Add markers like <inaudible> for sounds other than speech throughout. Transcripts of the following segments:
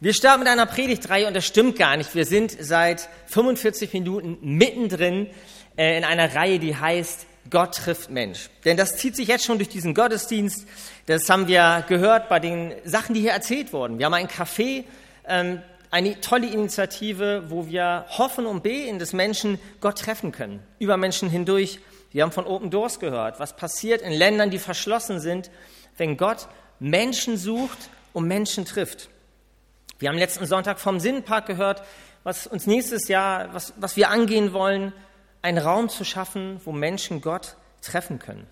Wir starten mit einer Predigtreihe und das stimmt gar nicht. Wir sind seit 45 Minuten mittendrin äh, in einer Reihe, die heißt Gott trifft Mensch. Denn das zieht sich jetzt schon durch diesen Gottesdienst. Das haben wir gehört bei den Sachen, die hier erzählt wurden. Wir haben ein Café, ähm, eine tolle Initiative, wo wir hoffen und beten, dass Menschen Gott treffen können, über Menschen hindurch. Wir haben von Open Doors gehört, was passiert in Ländern, die verschlossen sind, wenn Gott Menschen sucht und Menschen trifft. Wir haben letzten Sonntag vom Sinnpark gehört, was uns nächstes Jahr, was, was wir angehen wollen, einen Raum zu schaffen, wo Menschen Gott treffen können.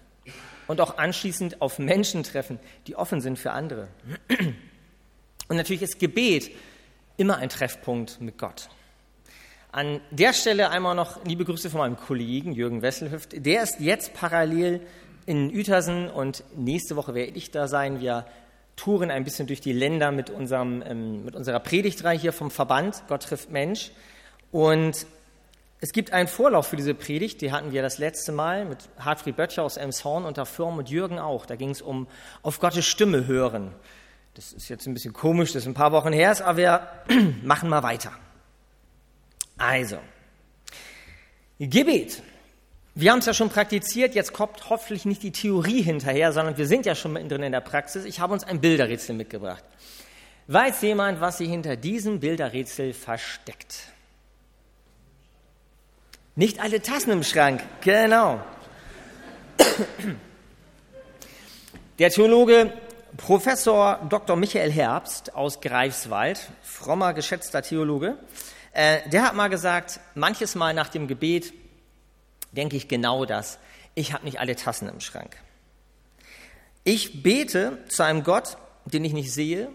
Und auch anschließend auf Menschen treffen, die offen sind für andere. Und natürlich ist Gebet immer ein Treffpunkt mit Gott. An der Stelle einmal noch liebe Grüße von meinem Kollegen Jürgen Wesselhüft. Der ist jetzt parallel in Uetersen und nächste Woche werde ich da sein. Wir touren ein bisschen durch die Länder mit, unserem, ähm, mit unserer Predigtreihe hier vom Verband Gott trifft Mensch. Und es gibt einen Vorlauf für diese Predigt, die hatten wir das letzte Mal mit Hartfried Böttcher aus Elmshorn und Firm und Jürgen auch. Da ging es um auf Gottes Stimme hören. Das ist jetzt ein bisschen komisch, das ist ein paar Wochen her, aber wir <clears throat> machen mal weiter. Also, Gebet. Wir haben es ja schon praktiziert, jetzt kommt hoffentlich nicht die Theorie hinterher, sondern wir sind ja schon mittendrin in der Praxis. Ich habe uns ein Bilderrätsel mitgebracht. Weiß jemand, was sich hinter diesem Bilderrätsel versteckt? Nicht alle Tassen im Schrank, genau. Der Theologe Professor Dr. Michael Herbst aus Greifswald, frommer, geschätzter Theologe, äh, der hat mal gesagt, manches Mal nach dem Gebet denke ich genau das. Ich habe nicht alle Tassen im Schrank. Ich bete zu einem Gott, den ich nicht sehe.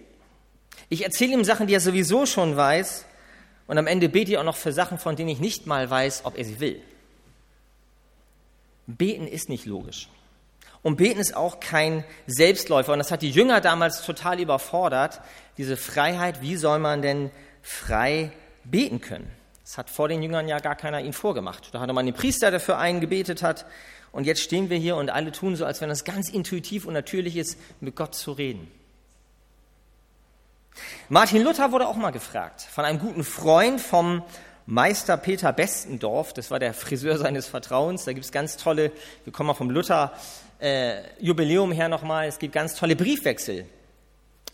Ich erzähle ihm Sachen, die er sowieso schon weiß. Und am Ende bete ich auch noch für Sachen, von denen ich nicht mal weiß, ob er sie will. Beten ist nicht logisch. Und beten ist auch kein Selbstläufer. Und das hat die Jünger damals total überfordert, diese Freiheit. Wie soll man denn frei beten können? Das hat vor den Jüngern ja gar keiner ihnen vorgemacht. Da hatte man den Priester, der für einen gebetet hat. Und jetzt stehen wir hier und alle tun so, als wenn es ganz intuitiv und natürlich ist, mit Gott zu reden. Martin Luther wurde auch mal gefragt von einem guten Freund vom Meister Peter Bestendorf, das war der Friseur seines Vertrauens. Da gibt es ganz tolle, wir kommen mal vom Luther äh, her nochmal, es gibt ganz tolle Briefwechsel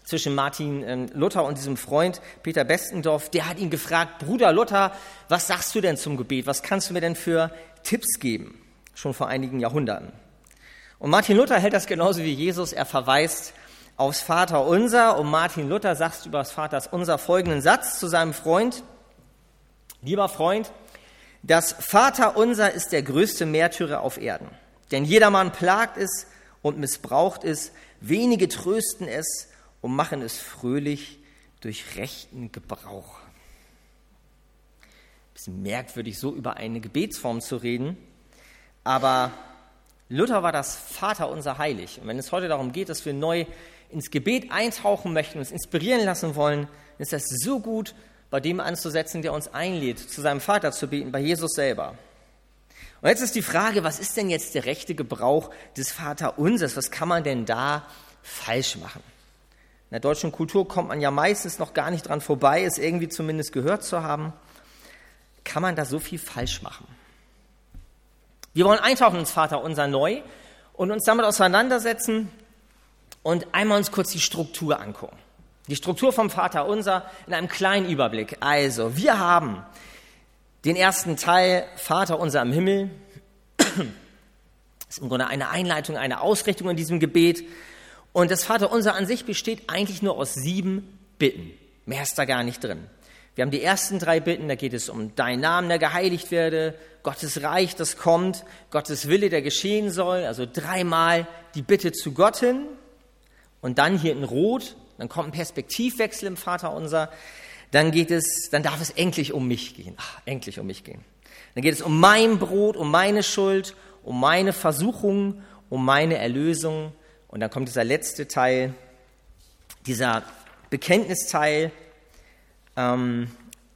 zwischen Martin ähm, Luther und diesem Freund Peter Bestendorf. Der hat ihn gefragt, Bruder Luther, was sagst du denn zum Gebet? Was kannst du mir denn für Tipps geben? Schon vor einigen Jahrhunderten. Und Martin Luther hält das genauso wie Jesus. Er verweist aufs Vater Unser und Martin Luther sagt über das Vaters Unser folgenden Satz zu seinem Freund. Lieber Freund, das Vater Unser ist der größte Märtyrer auf Erden. Denn jedermann plagt es und missbraucht es, wenige trösten es und machen es fröhlich durch rechten Gebrauch. Bisschen merkwürdig, so über eine Gebetsform zu reden, aber Luther war das Vater unser Heilig. Und wenn es heute darum geht, dass wir neu ins Gebet eintauchen möchten, uns inspirieren lassen wollen, ist das so gut, bei dem anzusetzen, der uns einlädt, zu seinem Vater zu beten, bei Jesus selber. Und jetzt ist die Frage, was ist denn jetzt der rechte Gebrauch des Vaterunsers? Was kann man denn da falsch machen? In der deutschen Kultur kommt man ja meistens noch gar nicht dran vorbei, es irgendwie zumindest gehört zu haben. Kann man da so viel falsch machen? Wir wollen eintauchen ins Vater unser neu und uns damit auseinandersetzen und einmal uns kurz die Struktur angucken. Die Struktur vom Vater unser in einem kleinen Überblick. Also, wir haben den ersten Teil Vater unser im Himmel. Das <clears throat> ist im Grunde eine Einleitung, eine Ausrichtung in diesem Gebet. Und das Vaterunser an sich besteht eigentlich nur aus sieben Bitten. Mehr ist da gar nicht drin. Wir haben die ersten drei Bitten, da geht es um dein Namen, der geheiligt werde, Gottes Reich, das kommt, Gottes Wille, der geschehen soll, also dreimal die Bitte zu Gott hin. Und dann hier in Rot, dann kommt ein Perspektivwechsel im Vaterunser. Dann geht es, dann darf es endlich um mich gehen. Ach, endlich um mich gehen. Dann geht es um mein Brot, um meine Schuld, um meine Versuchung, um meine Erlösung. Und dann kommt dieser letzte Teil, dieser Bekenntnisteil, ähm,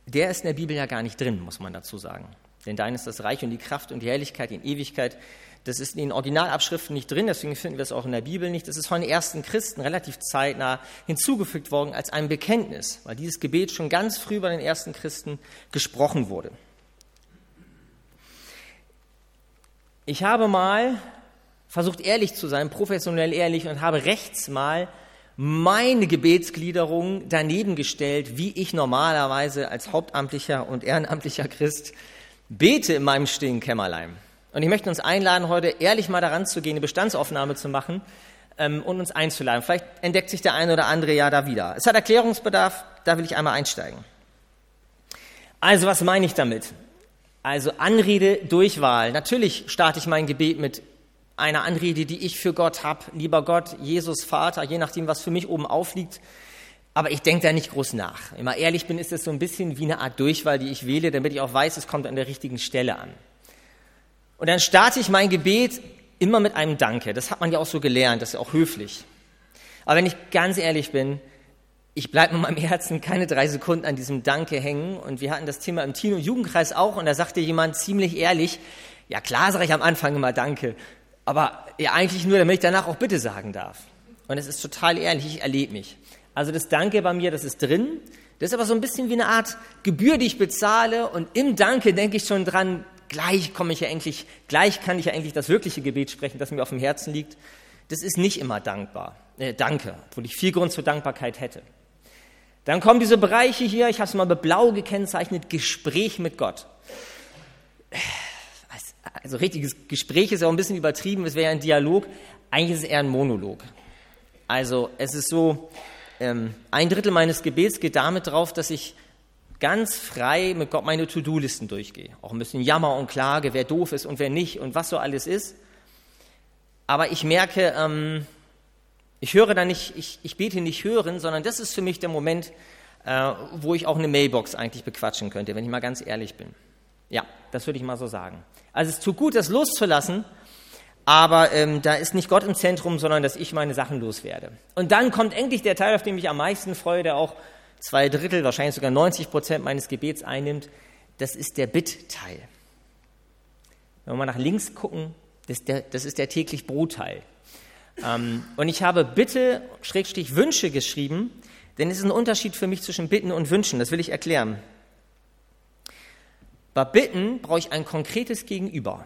der ist in der Bibel ja gar nicht drin, muss man dazu sagen. Denn dein ist das Reich und die Kraft und die Herrlichkeit in Ewigkeit. Das ist in den Originalabschriften nicht drin, deswegen finden wir es auch in der Bibel nicht. Das ist von den ersten Christen relativ zeitnah hinzugefügt worden als ein Bekenntnis, weil dieses Gebet schon ganz früh bei den ersten Christen gesprochen wurde. Ich habe mal versucht ehrlich zu sein, professionell ehrlich und habe rechts mal meine Gebetsgliederung daneben gestellt, wie ich normalerweise als hauptamtlicher und ehrenamtlicher Christ bete in meinem stillen Kämmerlein. Und ich möchte uns einladen, heute ehrlich mal daran zu gehen, eine Bestandsaufnahme zu machen ähm, und uns einzuladen. Vielleicht entdeckt sich der eine oder andere ja da wieder. Es hat Erklärungsbedarf, da will ich einmal einsteigen. Also, was meine ich damit? Also Anrede, Durchwahl. Natürlich starte ich mein Gebet mit einer Anrede, die ich für Gott habe. Lieber Gott, Jesus, Vater, je nachdem, was für mich oben aufliegt. Aber ich denke da nicht groß nach. Wenn ich mal ehrlich bin, ist es so ein bisschen wie eine Art Durchwahl, die ich wähle, damit ich auch weiß, es kommt an der richtigen Stelle an. Und dann starte ich mein Gebet immer mit einem Danke. Das hat man ja auch so gelernt, das ist ja auch höflich. Aber wenn ich ganz ehrlich bin, ich bleibe mit meinem Herzen keine drei Sekunden an diesem Danke hängen. Und wir hatten das Thema im Teen- und Jugendkreis auch. Und da sagte jemand ziemlich ehrlich, ja klar sage ich am Anfang immer Danke. Aber ja eigentlich nur, damit ich danach auch Bitte sagen darf. Und es ist total ehrlich, ich erlebe mich. Also das Danke bei mir, das ist drin. Das ist aber so ein bisschen wie eine Art Gebühr, die ich bezahle. Und im Danke denke ich schon dran, gleich komme ich ja endlich, gleich kann ich ja endlich das wirkliche Gebet sprechen, das mir auf dem Herzen liegt. Das ist nicht immer dankbar, äh, Danke, obwohl ich viel Grund zur Dankbarkeit hätte. Dann kommen diese Bereiche hier, ich habe es mal mit blau gekennzeichnet, Gespräch mit Gott. Also richtiges Gespräch ist ja auch ein bisschen übertrieben, es wäre ja ein Dialog, eigentlich ist es eher ein Monolog. Also es ist so, ähm, ein Drittel meines Gebets geht damit drauf, dass ich ganz frei mit Gott meine To-Do-Listen durchgehe. Auch ein bisschen Jammer und Klage, wer doof ist und wer nicht und was so alles ist. Aber ich merke, ähm, ich höre da nicht, ich, ich bete nicht hören, sondern das ist für mich der Moment, äh, wo ich auch eine Mailbox eigentlich bequatschen könnte, wenn ich mal ganz ehrlich bin. Ja, das würde ich mal so sagen. Also es tut gut, das loszulassen, aber ähm, da ist nicht Gott im Zentrum, sondern dass ich meine Sachen loswerde. Und dann kommt endlich der Teil, auf den ich am meisten freue, der auch zwei Drittel, wahrscheinlich sogar 90 Prozent meines Gebets einnimmt, das ist der Bittteil. Wenn wir mal nach links gucken, das ist der, das ist der täglich Brotteil. Ähm, und ich habe Bitte, Schrägstrich Wünsche geschrieben, denn es ist ein Unterschied für mich zwischen Bitten und Wünschen, das will ich erklären. Bei Bitten brauche ich ein konkretes Gegenüber.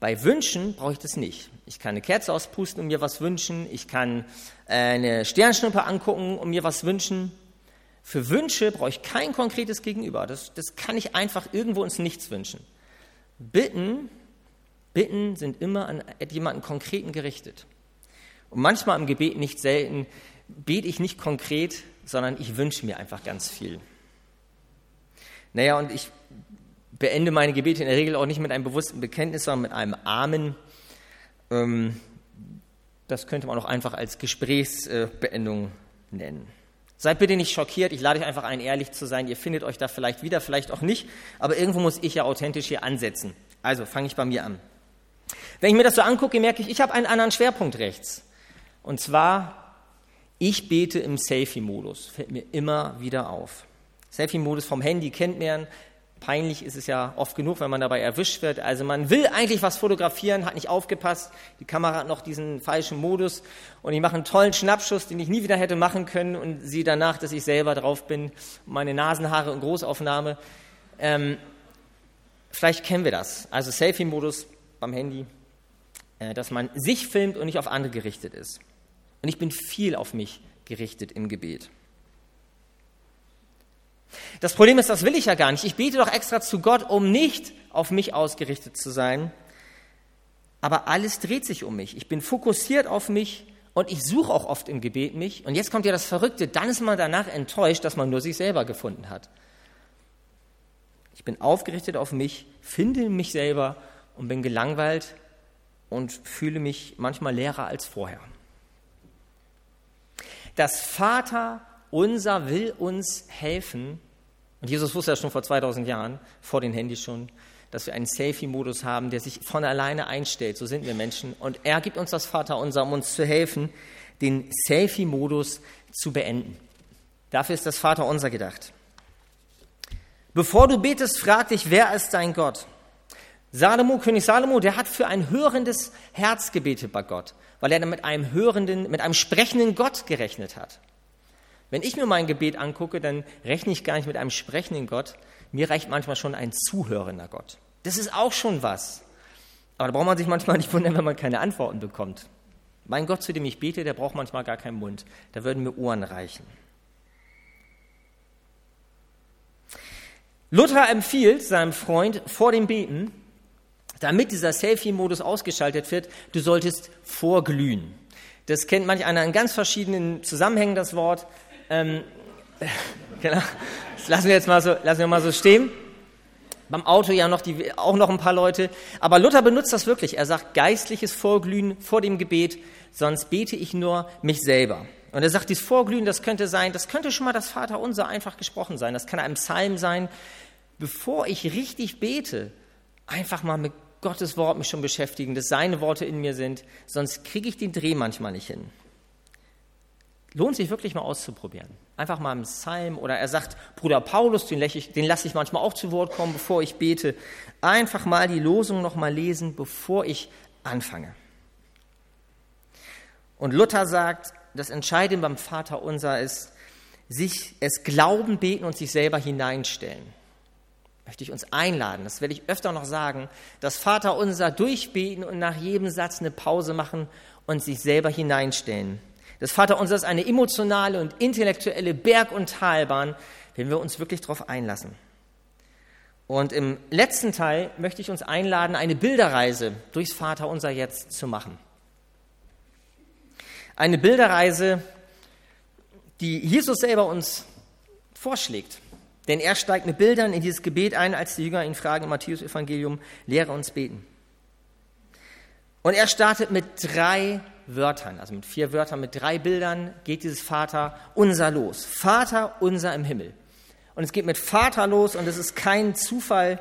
Bei Wünschen brauche ich das nicht. Ich kann eine Kerze auspusten und mir was wünschen. Ich kann äh, eine Sternschnuppe angucken und mir was wünschen. Für Wünsche brauche ich kein konkretes Gegenüber. Das, das kann ich einfach irgendwo ins Nichts wünschen. Bitten, Bitten sind immer an jemanden Konkreten gerichtet. Und manchmal im Gebet nicht selten bete ich nicht konkret, sondern ich wünsche mir einfach ganz viel. Naja, und ich beende meine Gebete in der Regel auch nicht mit einem bewussten Bekenntnis, sondern mit einem Amen. Ähm, das könnte man auch einfach als Gesprächsbeendung nennen. Seid bitte nicht schockiert, ich lade euch einfach ein, ehrlich zu sein. Ihr findet euch da vielleicht wieder, vielleicht auch nicht, aber irgendwo muss ich ja authentisch hier ansetzen. Also fange ich bei mir an. Wenn ich mir das so angucke, merke ich, ich habe einen anderen Schwerpunkt rechts. Und zwar, ich bete im Selfie-Modus. Fällt mir immer wieder auf. Selfie-Modus vom Handy kennt man, Peinlich ist es ja oft genug, wenn man dabei erwischt wird. Also man will eigentlich was fotografieren, hat nicht aufgepasst, die Kamera hat noch diesen falschen Modus und ich mache einen tollen Schnappschuss, den ich nie wieder hätte machen können und sehe danach, dass ich selber drauf bin, meine Nasenhaare in Großaufnahme. Ähm, vielleicht kennen wir das. Also Selfie-Modus beim Handy, äh, dass man sich filmt und nicht auf andere gerichtet ist. Und ich bin viel auf mich gerichtet im Gebet. Das Problem ist, das will ich ja gar nicht. Ich bete doch extra zu Gott, um nicht auf mich ausgerichtet zu sein. Aber alles dreht sich um mich. Ich bin fokussiert auf mich und ich suche auch oft im Gebet mich. Und jetzt kommt ja das Verrückte, dann ist man danach enttäuscht, dass man nur sich selber gefunden hat. Ich bin aufgerichtet auf mich, finde mich selber und bin gelangweilt und fühle mich manchmal leerer als vorher. Das Vater unser will uns helfen. Und Jesus wusste ja schon vor 2000 Jahren, vor den Handys schon, dass wir einen Selfie-Modus haben, der sich von alleine einstellt. So sind wir Menschen. Und er gibt uns das Vater unser, um uns zu helfen, den Selfie-Modus zu beenden. Dafür ist das Vater unser gedacht. Bevor du betest, frag dich, wer ist dein Gott? Salomo, König Salomo, der hat für ein hörendes Herz gebetet bei Gott, weil er dann mit einem hörenden, mit einem sprechenden Gott gerechnet hat. Wenn ich mir mein Gebet angucke, dann rechne ich gar nicht mit einem sprechenden Gott. Mir reicht manchmal schon ein zuhörender Gott. Das ist auch schon was. Aber da braucht man sich manchmal nicht wundern, wenn man keine Antworten bekommt. Mein Gott, zu dem ich bete, der braucht manchmal gar keinen Mund. Da würden mir Ohren reichen. Luther empfiehlt seinem Freund vor dem Beten, damit dieser Selfie-Modus ausgeschaltet wird, du solltest vorglühen. Das kennt manch einer in ganz verschiedenen Zusammenhängen, das Wort. Ähm, <laughs> genau. Das lassen wir jetzt mal so, lassen wir mal so stehen. Beim Auto ja noch die, auch noch ein paar Leute. Aber Luther benutzt das wirklich. Er sagt geistliches Vorglühen vor dem Gebet, sonst bete ich nur mich selber. Und er sagt, dieses Vorglühen, das könnte sein, das könnte schon mal das Vaterunser einfach gesprochen sein. Das kann ein Psalm sein. Bevor ich richtig bete, einfach mal mit Gottes Wort mich schon beschäftigen, dass seine Worte in mir sind, sonst kriege ich den Dreh manchmal nicht hin. Lohnt sich wirklich mal auszuprobieren. Einfach mal im Psalm oder er sagt, Bruder Paulus, den, den lasse ich manchmal auch zu Wort kommen, bevor ich bete. Einfach mal die Losung noch mal lesen, bevor ich anfange. Und Luther sagt, das Entscheidende beim Vater unser ist, sich es glauben, beten und sich selber hineinstellen möchte ich uns einladen, das werde ich öfter noch sagen, das Vater unser durchbeten und nach jedem Satz eine Pause machen und sich selber hineinstellen. Das Vater unser ist eine emotionale und intellektuelle Berg- und Talbahn, wenn wir uns wirklich darauf einlassen. Und im letzten Teil möchte ich uns einladen, eine Bilderreise durchs Vater unser jetzt zu machen. Eine Bilderreise, die Jesus selber uns vorschlägt. Denn er steigt mit Bildern in dieses Gebet ein, als die Jünger ihn fragen im Matthäus-Evangelium, lehre uns beten. Und er startet mit drei Wörtern, also mit vier Wörtern, mit drei Bildern geht dieses Vater unser los. Vater unser im Himmel. Und es geht mit Vater los und es ist kein Zufall.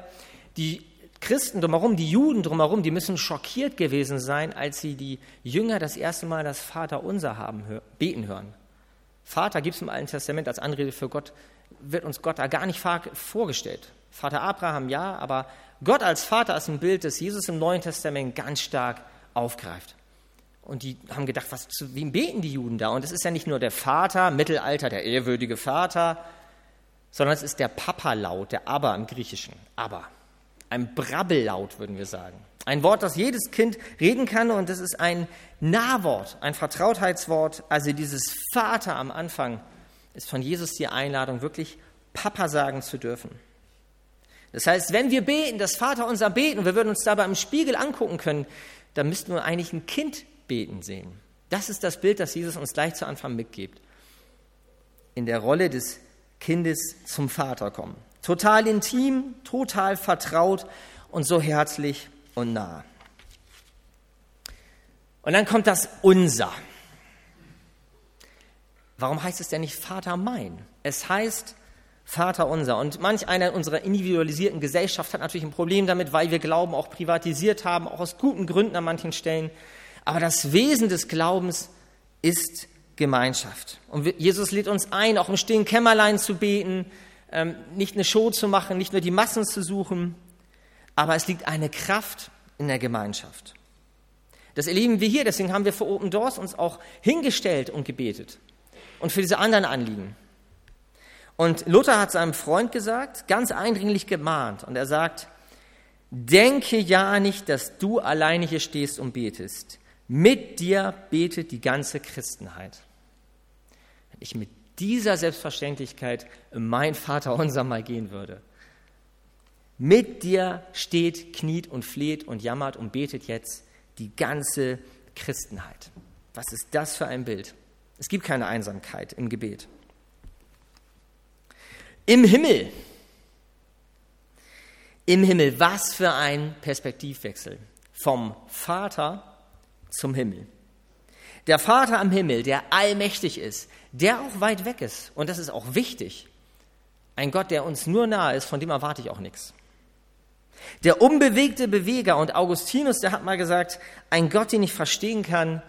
Die Christen drumherum, die Juden drumherum, die müssen schockiert gewesen sein, als sie die Jünger das erste Mal das Vater unser haben, beten hören. Vater gibt es im Alten Testament als Anrede für Gott wird uns Gott da gar nicht vorgestellt. Vater Abraham ja, aber Gott als Vater ist ein Bild, das Jesus im Neuen Testament ganz stark aufgreift. Und die haben gedacht, was, zu wem beten die Juden da? Und es ist ja nicht nur der Vater, Mittelalter, der ehrwürdige Vater, sondern es ist der Papa-Laut, der Aber im Griechischen. Aber. Ein Brabbellaut, würden wir sagen. Ein Wort, das jedes Kind reden kann und das ist ein Nahwort, ein Vertrautheitswort. Also dieses Vater am Anfang ist von Jesus die Einladung, wirklich Papa sagen zu dürfen. Das heißt, wenn wir beten, das Vater unser beten, wir würden uns dabei im Spiegel angucken können, dann müssten wir eigentlich ein Kind beten sehen. Das ist das Bild, das Jesus uns gleich zu Anfang mitgibt. In der Rolle des Kindes zum Vater kommen. Total intim, total vertraut und so herzlich und nah. Und dann kommt das Unser. Warum heißt es denn nicht Vater mein? Es heißt Vater unser. Und manch einer in unserer individualisierten Gesellschaft hat natürlich ein Problem damit, weil wir Glauben auch privatisiert haben, auch aus guten Gründen an manchen Stellen. Aber das Wesen des Glaubens ist Gemeinschaft. Und Jesus lädt uns ein, auch im stillen Kämmerlein zu beten, ähm, nicht eine Show zu machen, nicht nur die Massen zu suchen, aber es liegt eine Kraft in der Gemeinschaft. Das erleben wir hier, deswegen haben wir vor Open Doors uns auch hingestellt und gebetet und für diese anderen Anliegen. Und Luther hat seinem Freund gesagt, ganz eindringlich gemahnt, und er sagt, denke ja nicht, dass du alleine hier stehst und betest. Mit dir betet die ganze Christenheit. Wenn ich mit dieser Selbstverständlichkeit in mein Vater unser mal gehen würde. Mit dir steht, kniet und fleht und jammert und betet jetzt die ganze Christenheit. Was ist das für ein Bild? Es gibt keine Einsamkeit im Gebet. Im Himmel. Im Himmel, was für ein Perspektivwechsel. Vom Vater zum Himmel. Der Vater am Himmel, der allmächtig ist, der auch weit weg ist. Und das ist auch wichtig. Ein Gott, der uns nur nahe ist, von dem erwarte ich auch nichts. Der unbewegte Beweger und Augustinus, der hat mal gesagt, ein Gott, den ich verstehen kann,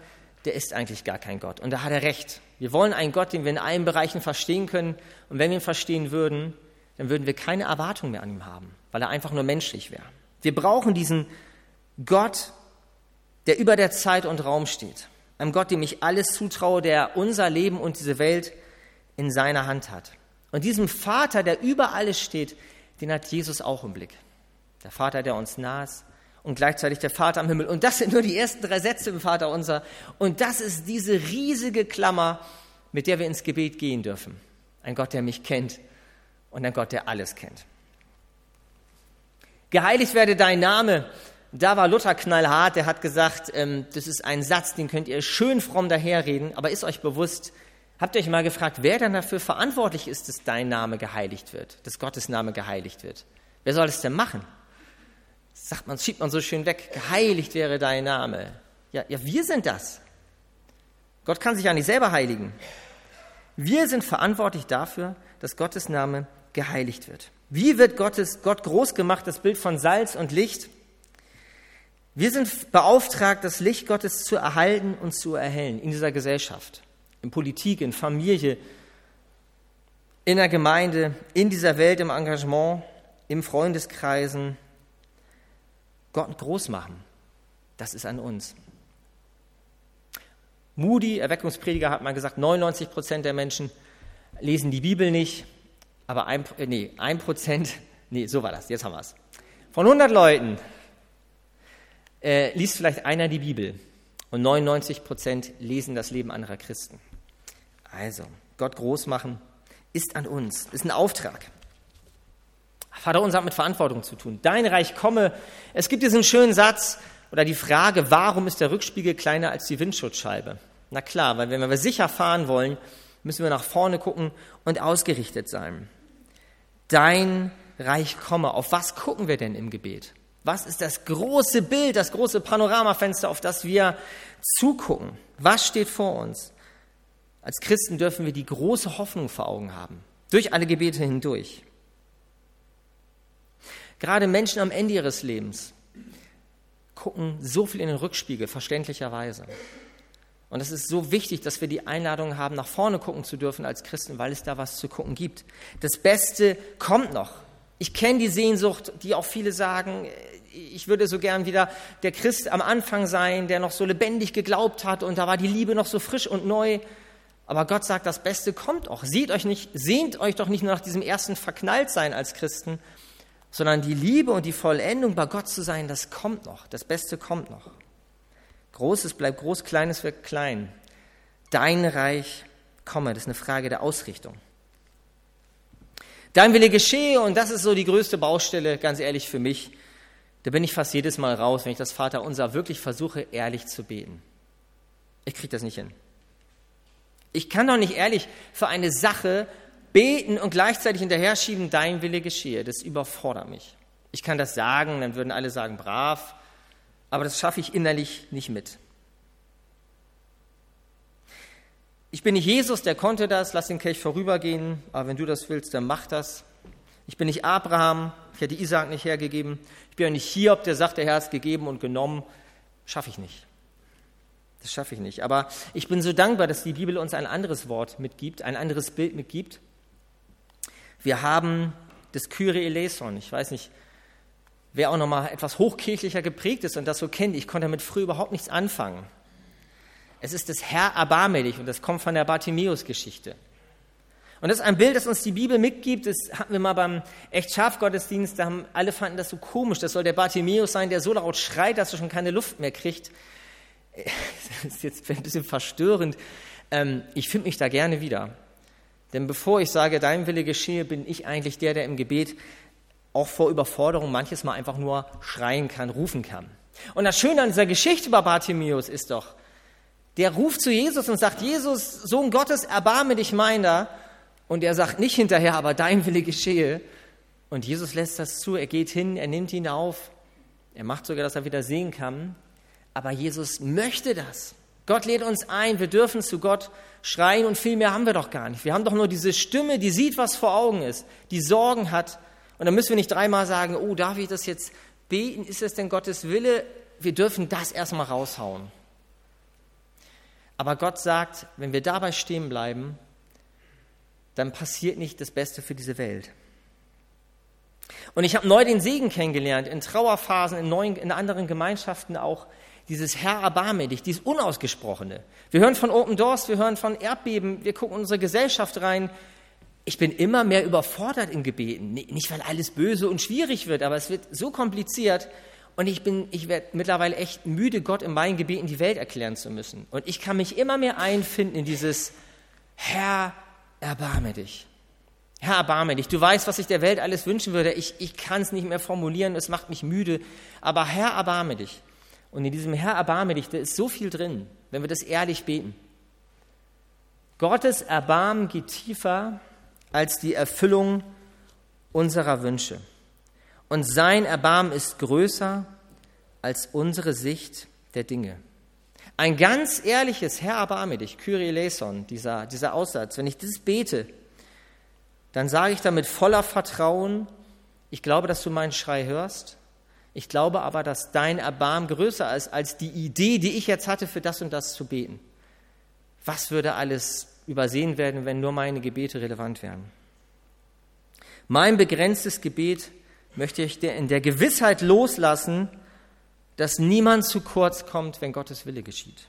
der ist eigentlich gar kein Gott. Und da hat er recht. Wir wollen einen Gott, den wir in allen Bereichen verstehen können. Und wenn wir ihn verstehen würden, dann würden wir keine Erwartung mehr an ihm haben, weil er einfach nur menschlich wäre. Wir brauchen diesen Gott, der über der Zeit und Raum steht. Einem Gott, dem ich alles zutraue, der unser Leben und diese Welt in seiner Hand hat. Und diesem Vater, der über alles steht, den hat Jesus auch im Blick. Der Vater, der uns nah ist und gleichzeitig der Vater am Himmel. Und das sind nur die ersten drei Sätze im Vater unser. Und das ist diese riesige Klammer, mit der wir ins Gebet gehen dürfen. Ein Gott, der mich kennt und ein Gott, der alles kennt. Geheiligt werde dein Name. Da war Luther knallhart, der hat gesagt, ähm, das ist ein Satz, den könnt ihr schön fromm daherreden, aber ist euch bewusst, habt ihr euch mal gefragt, wer dann dafür verantwortlich ist, dass dein Name geheiligt wird, dass Gottes Name geheiligt wird? Wer soll es denn machen? sagt man, schiebt man so schön weg, geheiligt wäre dein Name. Ja, ja, wir sind das. Gott kann sich ja nicht selber heiligen. Wir sind verantwortlich dafür, dass Gottes Name geheiligt wird. Wie wird Gottes, Gott groß gemacht, das Bild von Salz und Licht? Wir sind beauftragt, das Licht Gottes zu erhalten und zu erhellen in dieser Gesellschaft, in Politik, in Familie, in der Gemeinde, in dieser Welt, im Engagement, im Freundeskreisen, Gott groß machen, das ist an uns. Moody, Erweckungsprediger, hat mal gesagt, 99 Prozent der Menschen lesen die Bibel nicht, aber ein, äh, nee, ein Prozent, <laughs> nee, so war das, jetzt haben wir es. Von 100 Leuten äh, liest vielleicht einer die Bibel und 99 Prozent lesen das Leben anderer Christen. Also, Gott groß machen ist an uns, ist ein Auftrag. Vater unser hat mit Verantwortung zu tun. Dein Reich komme. Es gibt diesen schönen Satz oder die Frage, warum ist der Rückspiegel kleiner als die Windschutzscheibe? Na klar, weil wenn wir sicher fahren wollen, müssen wir nach vorne gucken und ausgerichtet sein. Dein Reich komme. Auf was gucken wir denn im Gebet? Was ist das große Bild, das große Panoramafenster, auf das wir zugucken? Was steht vor uns? Als Christen dürfen wir die große Hoffnung vor Augen haben, durch alle Gebete hindurch. Gerade Menschen am Ende ihres Lebens gucken so viel in den Rückspiegel, verständlicherweise. Und es ist so wichtig, dass wir die Einladung haben, nach vorne gucken zu dürfen als Christen, weil es da was zu gucken gibt. Das Beste kommt noch. Ich kenne die Sehnsucht, die auch viele sagen, ich würde so gern wieder der Christ am Anfang sein, der noch so lebendig geglaubt hat und da war die Liebe noch so frisch und neu. Aber Gott sagt, das Beste kommt auch. Seht euch nicht, sehnt euch doch nicht nur nach diesem ersten Verknalltsein als Christen, sondern die Liebe und die Vollendung bei Gott zu sein, das kommt noch, das Beste kommt noch. Großes bleibt groß, Kleines wird klein. Dein Reich komme, das ist eine Frage der Ausrichtung. Dein Wille geschehe, und das ist so die größte Baustelle, ganz ehrlich für mich. Da bin ich fast jedes Mal raus, wenn ich das Vaterunser wirklich versuche, ehrlich zu beten. Ich kriege das nicht hin. Ich kann doch nicht ehrlich für eine Sache beten und gleichzeitig hinterher schieben, dein Wille geschehe. Das überfordert mich. Ich kann das sagen, dann würden alle sagen, brav, aber das schaffe ich innerlich nicht mit. Ich bin nicht Jesus, der konnte das, lass den Kelch vorübergehen, aber wenn du das willst, dann mach das. Ich bin nicht Abraham, ich hätte Isaac nicht hergegeben. Ich bin auch nicht Hiob, der sagt, der Herr hat gegeben und genommen. Schaffe ich nicht. Das schaffe ich nicht. Aber ich bin so dankbar, dass die Bibel uns ein anderes Wort mitgibt, ein anderes Bild mitgibt. Wir haben das Kyrie eleison. Ich weiß nicht, wer auch noch mal etwas hochkirchlicher geprägt ist und das so kennt. Ich konnte damit früher überhaupt nichts anfangen. Es ist das Herr erbarme dich und das kommt von der Bartimäus-Geschichte. Und das ist ein Bild, das uns die Bibel mitgibt. Das hatten wir mal beim echt Schafgottesdienst. Da haben alle fanden das so komisch. Das soll der Bartimäus sein, der so laut schreit, dass er schon keine Luft mehr kriegt. <laughs> Das ist jetzt ein bisschen verstörend. Ähm, ich finde mich da gerne wieder. Denn bevor ich sage, dein Wille geschehe, bin ich eigentlich der, der im Gebet auch vor Überforderung manches Mal einfach nur schreien kann, rufen kann. Und das Schöne an dieser Geschichte über Bartimäus ist doch, der ruft zu Jesus und sagt, Jesus, Sohn Gottes, erbarme dich meiner. Und er sagt nicht hinterher, aber dein Wille geschehe. Und Jesus lässt das zu, er geht hin, er nimmt ihn auf, er macht sogar, dass er wieder sehen kann. Aber Jesus möchte das. Gott lädt uns ein, wir dürfen zu Gott schreien und viel mehr haben wir doch gar nicht. Wir haben doch nur diese Stimme, die sieht, was vor Augen ist, die Sorgen hat. Und dann müssen wir nicht dreimal sagen, oh, darf ich das jetzt beten? Ist es denn Gottes Wille? Wir dürfen das erstmal raushauen. Aber Gott sagt, wenn wir dabei stehen bleiben, dann passiert nicht das Beste für diese Welt. Und ich habe neu den Segen kennengelernt, in Trauerphasen, in, neuen, in anderen Gemeinschaften auch, dieses Herr erbarme dich, dieses Unausgesprochene. Wir hören von Open Doors, wir hören von Erdbeben, wir gucken unsere Gesellschaft rein. Ich bin immer mehr überfordert in Gebeten. Nicht, weil alles böse und schwierig wird, aber es wird so kompliziert. Und ich bin, ich werde mittlerweile echt müde, Gott in meinen Gebeten die Welt erklären zu müssen. Und ich kann mich immer mehr einfinden in dieses Herr, erbarme dich. Herr, erbarme dich. Du weißt, was ich der Welt alles wünschen würde. Ich, ich kann es nicht mehr formulieren, es macht mich müde. Aber Herr, erbarme dich. Und in diesem Herr, erbarme dich, da ist so viel drin, wenn wir das ehrlich beten. Gottes Erbarmen geht tiefer als die Erfüllung unserer Wünsche. Und sein Erbarmen ist größer als unsere Sicht der Dinge. Ein ganz ehrliches Herr, erbarme dich, Kyrie eleison, dieser, dieser Aussatz, wenn ich das bete, dann sage ich damit voller Vertrauen, ich glaube, dass du meinen Schrei hörst ich glaube aber, dass dein Erbarmen größer ist als die Idee, die ich jetzt hatte, für das und das zu beten. Was würde alles übersehen werden, wenn nur meine Gebete relevant wären? Mein begrenztes Gebet möchte ich in der Gewissheit loslassen, dass niemand zu kurz kommt, wenn Gottes Wille geschieht.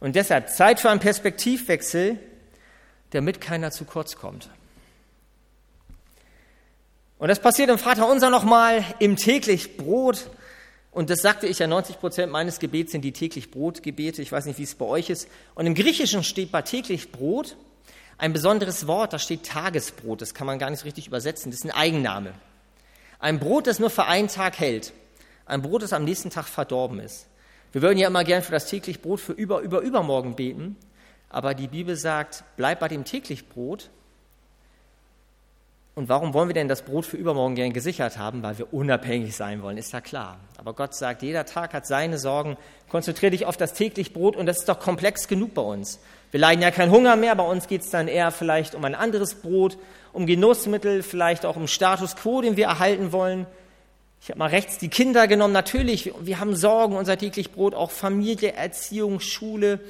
Und deshalb Zeit für einen Perspektivwechsel, damit keiner zu kurz kommt. Und das passiert im Vater unser nochmal im täglich Brot. Und das sagte ich ja, 90 Prozent meines Gebets sind die täglich Brotgebete. Ich weiß nicht, wie es bei euch ist. Und im Griechischen steht bei täglich Brot ein besonderes Wort, da steht Tagesbrot. Das kann man gar nicht richtig übersetzen. Das ist ein Eigenname. Ein Brot, das nur für einen Tag hält. Ein Brot, das am nächsten Tag verdorben ist. Wir würden ja immer gern für das täglich Brot für über, über, übermorgen beten. Aber die Bibel sagt, bleib bei dem täglich Brot und warum wollen wir denn das Brot für übermorgen gern gesichert haben? Weil wir unabhängig sein wollen, ist ja klar. Aber Gott sagt, jeder Tag hat seine Sorgen. Konzentriere dich auf das täglich Brot und das ist doch komplex genug bei uns. Wir leiden ja keinen Hunger mehr, bei uns geht es dann eher vielleicht um ein anderes Brot, um Genussmittel, vielleicht auch um Status quo, den wir erhalten wollen. Ich habe mal rechts die Kinder genommen. Natürlich, wir haben Sorgen, unser täglich Brot, auch Familie, Erziehung, Schule,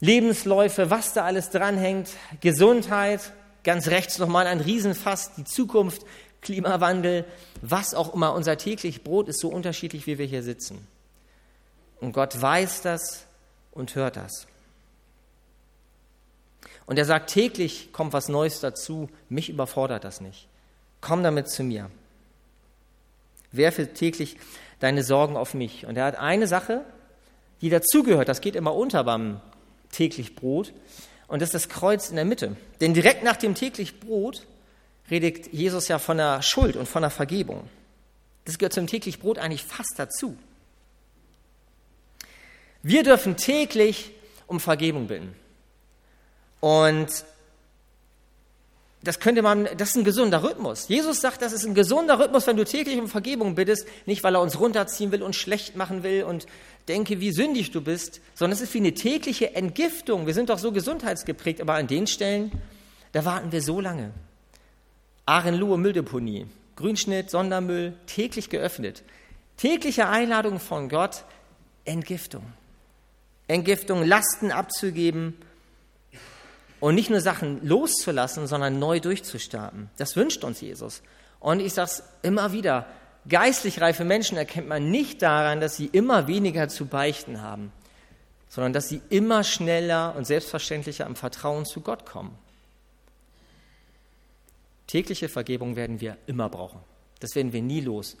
Lebensläufe, was da alles dranhängt, Gesundheit. Ganz rechts nochmal ein Riesenfass, die Zukunft, Klimawandel, was auch immer. Unser täglich Brot ist so unterschiedlich, wie wir hier sitzen. Und Gott weiß das und hört das. Und er sagt, täglich kommt was Neues dazu, mich überfordert das nicht. Komm damit zu mir. Werfe täglich deine Sorgen auf mich. Und er hat eine Sache, die dazugehört, das geht immer unter beim täglich Brot. Und das ist das Kreuz in der Mitte. Denn direkt nach dem täglich Brot redet Jesus ja von der Schuld und von der Vergebung. Das gehört zum täglich Brot eigentlich fast dazu. Wir dürfen täglich um Vergebung bitten. Und das könnte man, das ist ein gesunder Rhythmus. Jesus sagt, das ist ein gesunder Rhythmus, wenn du täglich um Vergebung bittest, nicht weil er uns runterziehen will und schlecht machen will und denke, wie sündig du bist, sondern es ist wie eine tägliche Entgiftung. Wir sind doch so gesundheitsgeprägt, aber an den Stellen, da warten wir so lange. Ahrenlohe Mülldeponie, Grünschnitt, Sondermüll, täglich geöffnet. Tägliche Einladung von Gott, Entgiftung. Entgiftung, Lasten abzugeben, und nicht nur Sachen loszulassen, sondern neu durchzustarten. Das wünscht uns Jesus. Und ich sage es immer wieder, geistlich reife Menschen erkennt man nicht daran, dass sie immer weniger zu beichten haben, sondern dass sie immer schneller und selbstverständlicher im Vertrauen zu Gott kommen. Tägliche Vergebung werden wir immer brauchen. Das werden wir nie los.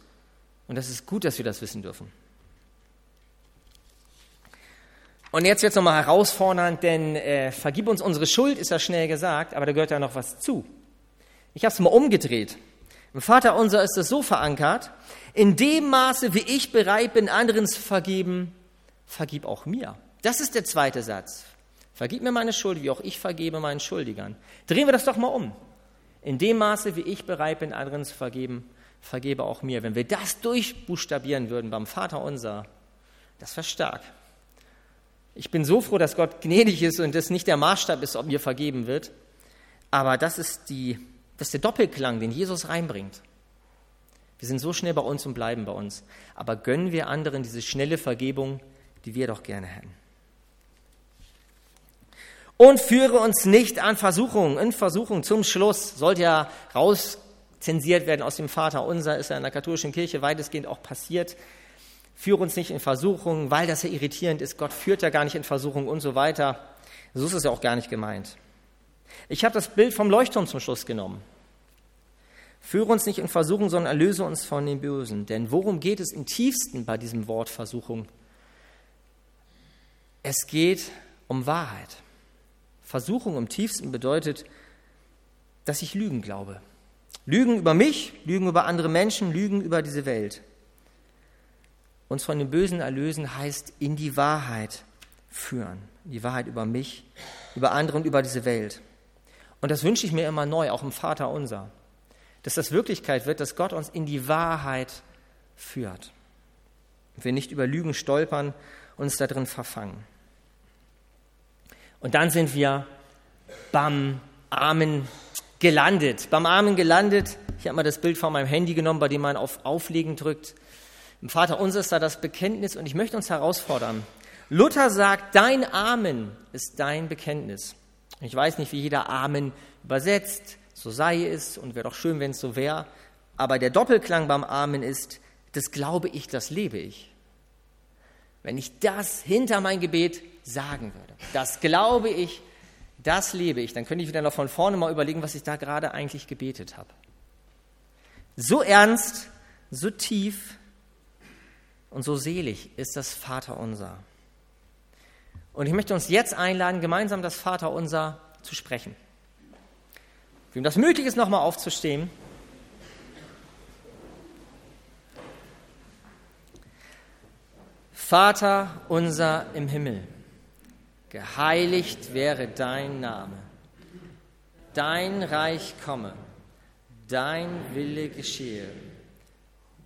Und das ist gut, dass wir das wissen dürfen. Und jetzt wird es nochmal herausfordernd, denn äh, vergib uns unsere Schuld, ist ja schnell gesagt, aber da gehört ja noch was zu. Ich habe es mal umgedreht. Im Vater unser ist es so verankert, in dem Maße, wie ich bereit bin, anderen zu vergeben, vergib auch mir. Das ist der zweite Satz. Vergib mir meine Schuld, wie auch ich vergebe meinen Schuldigern. Drehen wir das doch mal um. In dem Maße, wie ich bereit bin, anderen zu vergeben, vergebe auch mir. Wenn wir das durchbuchstabieren würden beim Vater unser, das wäre stark. Ich bin so froh, dass Gott gnädig ist und das nicht der Maßstab ist, ob mir vergeben wird. Aber das ist, die, das ist der Doppelklang, den Jesus reinbringt. Wir sind so schnell bei uns und bleiben bei uns. Aber gönnen wir anderen diese schnelle Vergebung, die wir doch gerne hätten. Und führe uns nicht an Versuchungen. In Versuchung zum Schluss sollte ja raus zensiert werden aus dem Vater unser, ist ja in der katholischen Kirche weitestgehend auch passiert. Führe uns nicht in Versuchung, weil das ja irritierend ist. Gott führt ja gar nicht in Versuchung und so weiter. So ist es ja auch gar nicht gemeint. Ich habe das Bild vom Leuchtturm zum Schluss genommen. Führe uns nicht in Versuchung, sondern erlöse uns von dem Bösen. Denn worum geht es im tiefsten bei diesem Wort Versuchung? Es geht um Wahrheit. Versuchung im tiefsten bedeutet, dass ich Lügen glaube. Lügen über mich, Lügen über andere Menschen, Lügen über diese Welt. Uns von dem Bösen erlösen heißt in die Wahrheit führen. Die Wahrheit über mich, über andere und über diese Welt. Und das wünsche ich mir immer neu, auch im Vater unser. Dass das Wirklichkeit wird, dass Gott uns in die Wahrheit führt. Wir nicht über Lügen stolpern, uns da drin verfangen. Und dann sind wir beim Amen gelandet. Beim Amen gelandet. Ich habe mal das Bild von meinem Handy genommen, bei dem man auf Auflegen drückt. Im Vater unser ist da das Bekenntnis und ich möchte uns herausfordern. Luther sagt, dein Amen ist dein Bekenntnis. Ich weiß nicht, wie jeder Amen übersetzt, so sei es und wäre doch schön, wenn es so wäre. Aber der Doppelklang beim Amen ist, das glaube ich, das lebe ich. Wenn ich das hinter mein Gebet sagen würde, das glaube ich, das lebe ich, dann könnte ich wieder noch von vorne mal überlegen, was ich da gerade eigentlich gebetet habe. So ernst, so tief und so selig ist das Vaterunser. Und ich möchte uns jetzt einladen, gemeinsam das Vaterunser zu sprechen. Wem das möglich ist, nochmal aufzustehen. Vater unser im Himmel geheiligt wäre dein Name, dein Reich komme, dein Wille geschehe,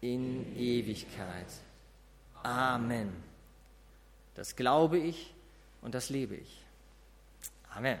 in Ewigkeit. Amen. Das glaube ich und das lebe ich. Amen.